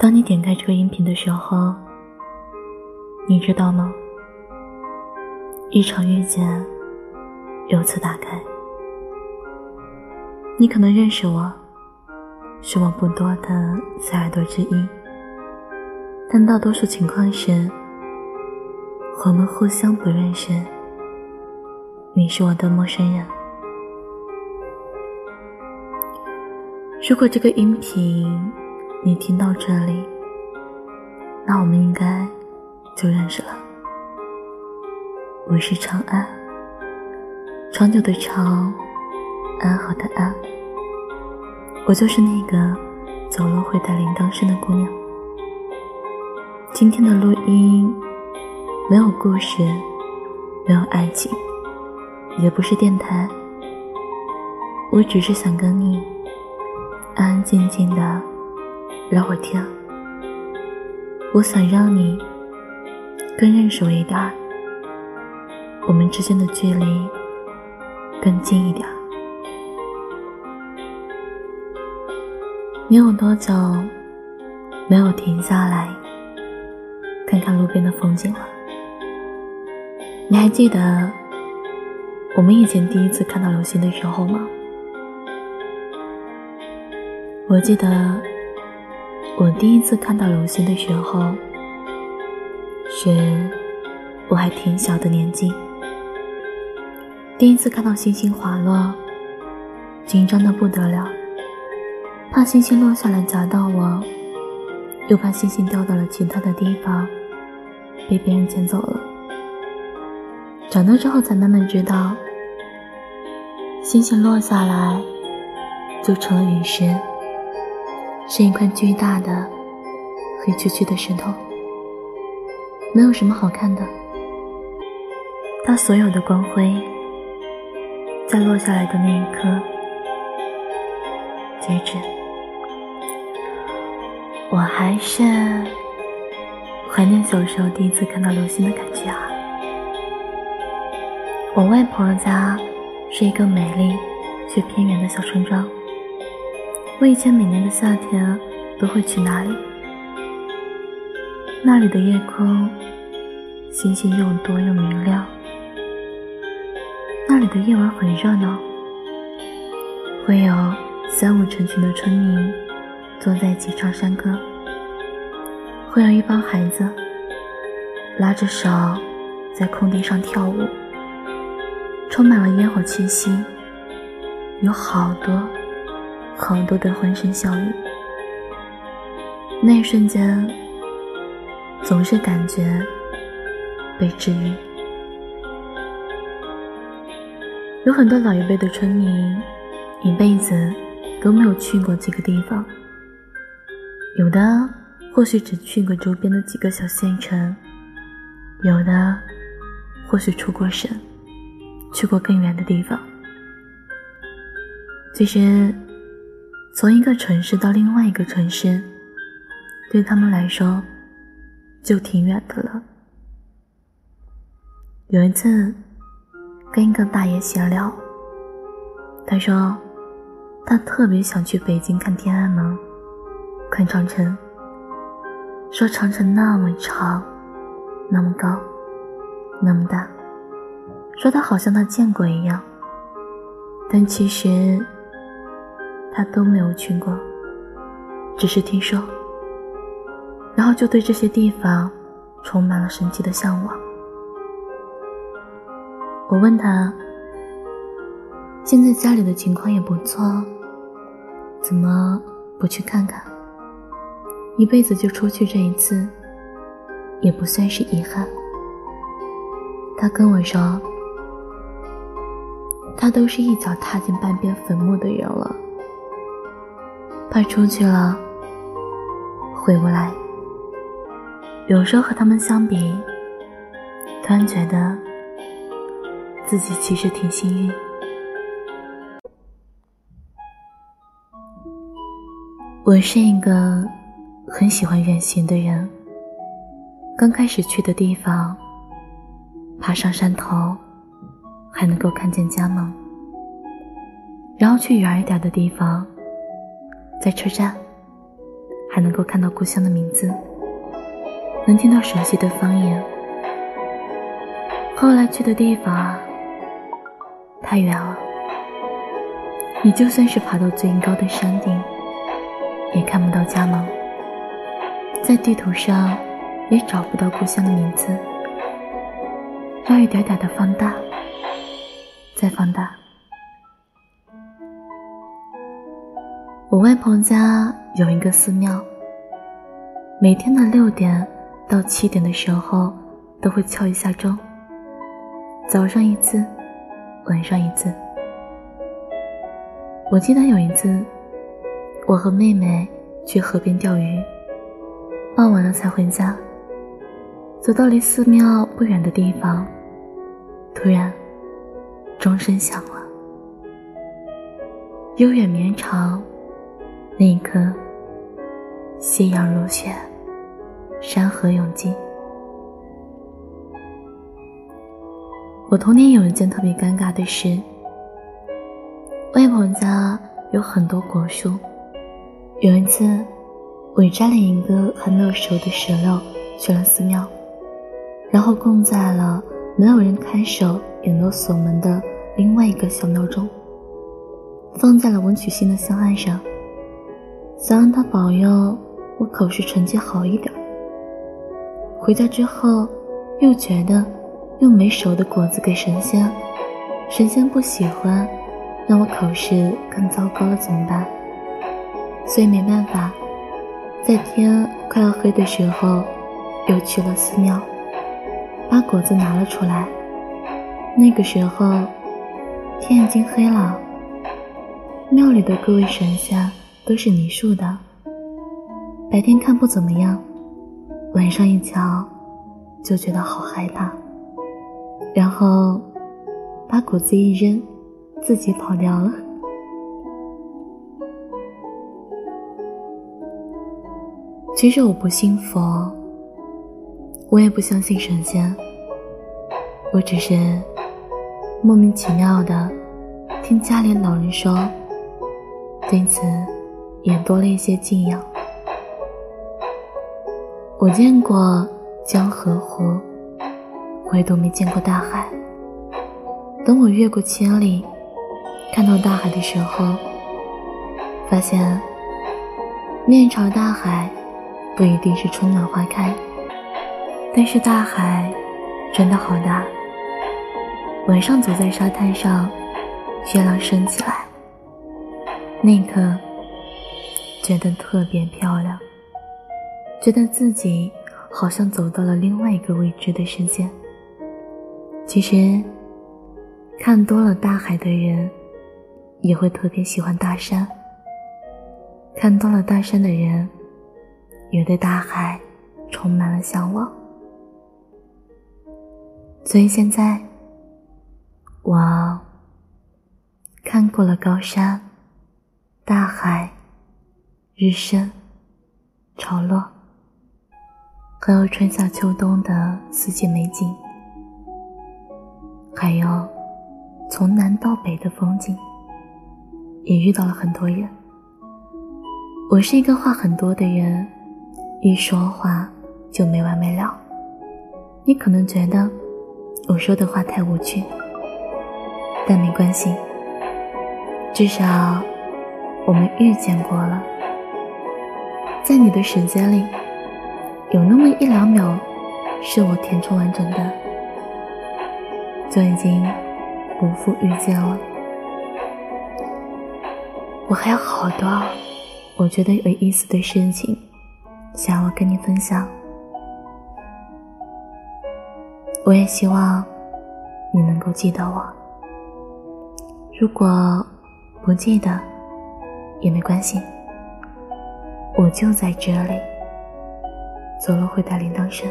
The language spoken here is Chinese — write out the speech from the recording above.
当你点开这个音频的时候，你知道吗？一场遇见由此打开。你可能认识我，是我不多的小耳朵之一，但大多数情况是，我们互相不认识。你是我的陌生人。如果这个音频你听到这里，那我们应该就认识了。我是长安，长久的长，安好的安。我就是那个走路会带铃铛声的姑娘。今天的录音没有故事，没有爱情。也不是电台，我只是想跟你安安静静的聊会天。我想让你更认识我一点，我们之间的距离更近一点。你有多久没有停下来看看路边的风景了？你还记得？我们以前第一次看到流星的时候吗？我记得我第一次看到流星的时候，是我还挺小的年纪。第一次看到星星滑落，紧张的不得了，怕星星落下来砸到我，又怕星星掉到了其他的地方，被别人捡走了。长大之后才慢慢知道。星星落下来，就成了陨石，是一块巨大的黑黢黢的石头，没有什么好看的。它所有的光辉，在落下来的那一刻截止。我还是怀念小时候第一次看到流星的感觉啊！我外婆家。是一个美丽却偏远的小村庄。我以前每年的夏天都会去那里。那里的夜空，星星又多又明亮。那里的夜晚很热闹，会有三五成群的村民坐在一起唱山歌，会有一帮孩子拉着手在空地上跳舞。充满了烟火气息，有好多好多的欢声笑语。那一瞬间，总是感觉被治愈。有很多老一辈的村民，一辈子都没有去过这个地方，有的或许只去过周边的几个小县城，有的或许出过省。去过更远的地方，其实从一个城市到另外一个城市，对他们来说就挺远的了。有一次跟一个大爷闲聊，他说他特别想去北京看天安门，看长城，说长城那么长，那么高，那么大。说他好像他见过一样，但其实他都没有去过，只是听说，然后就对这些地方充满了神奇的向往。我问他，现在家里的情况也不错，怎么不去看看？一辈子就出去这一次，也不算是遗憾。他跟我说。他都是一脚踏进半边坟墓的人了，快出去了回不来。有时候和他们相比，突然觉得自己其实挺幸运。我是一个很喜欢远行的人，刚开始去的地方，爬上山头。还能够看见家门，然后去远一点的地方，在车站还能够看到故乡的名字，能听到熟悉的方言。后来去的地方太远了，你就算是爬到最高的山顶，也看不到家门，在地图上也找不到故乡的名字，要一点点的放大，再放大。我外婆家有一个寺庙，每天的六点到七点的时候都会敲一下钟，早上一次，晚上一次。我记得有一次，我和妹妹去河边钓鱼，傍晚了才回家。走到离寺庙不远的地方，突然钟声响了，悠远绵长。那一刻，夕阳如血，山河永静。我童年有一件特别尴尬的事：外婆家有很多果树，有一次，我摘了一个还没有熟的石榴去了寺庙，然后供在了没有人看守也没有锁门的另外一个小庙中，放在了文曲星的香案上。想让他保佑我考试成绩好一点。回家之后，又觉得用没熟的果子给神仙，神仙不喜欢，让我考试更糟糕了怎么办？所以没办法，在天快要黑的时候，又去了寺庙，把果子拿了出来。那个时候，天已经黑了，庙里的各位神仙。都是泥塑的，白天看不怎么样，晚上一瞧就觉得好害怕，然后把果子一扔，自己跑掉了。其实我不信佛，我也不相信神仙，我只是莫名其妙的听家里老人说，对此。也多了一些敬仰。我见过江河湖，唯独没见过大海。等我越过千里，看到大海的时候，发现面朝大海不一定是春暖花开，但是大海真的好大。晚上走在沙滩上，月亮升起来，那一刻。觉得特别漂亮，觉得自己好像走到了另外一个未知的世界。其实，看多了大海的人，也会特别喜欢大山；看多了大山的人，也对大海充满了向往。所以现在，我看过了高山、大海。日升，潮落，还有春夏秋冬的四季美景，还有从南到北的风景，也遇到了很多人。我是一个话很多的人，一说话就没完没了。你可能觉得我说的话太无趣，但没关系，至少我们遇见过了。在你的时间里，有那么一两秒是我填充完整的，就已经不负遇见了。我还有好多我觉得有意思的事情想要跟你分享，我也希望你能够记得我。如果不记得也没关系。我就在这里，走路会带铃铛声。